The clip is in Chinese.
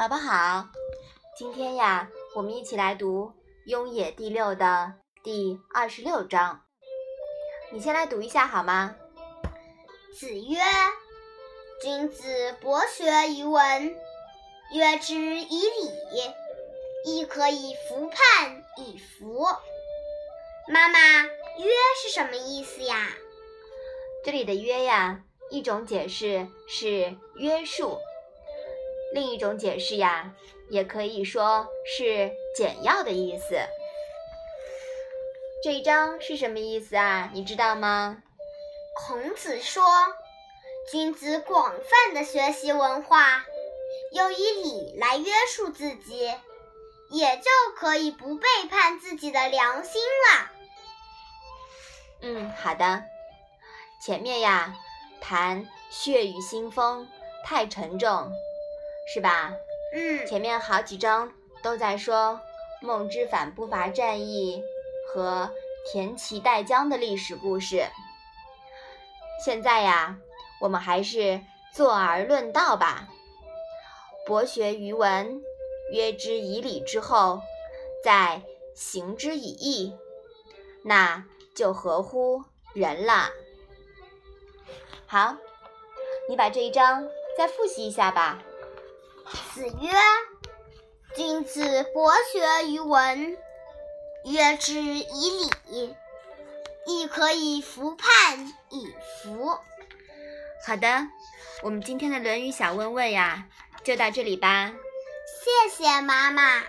宝宝好，今天呀，我们一起来读《雍也》第六的第二十六章。你先来读一下好吗？子曰：“君子博学于文，约之以礼，亦可以服判以服。”妈妈，“约”是什么意思呀？这里的“约”呀，一种解释是约束。另一种解释呀，也可以说是简要的意思。这一章是什么意思啊？你知道吗？孔子说，君子广泛的学习文化，又以礼来约束自己，也就可以不背叛自己的良心了。嗯，好的。前面呀，谈血雨腥风，太沉重。是吧？嗯，前面好几章都在说孟之反不伐战役和田齐代姜的历史故事。现在呀，我们还是坐而论道吧。博学于文，约之以礼之后，再行之以义，那就合乎人了。好，你把这一章再复习一下吧。子曰：“君子博学于文，约之以礼，亦可以服判以服。”好的，我们今天的《论语》小问问呀，就到这里吧。谢谢妈妈。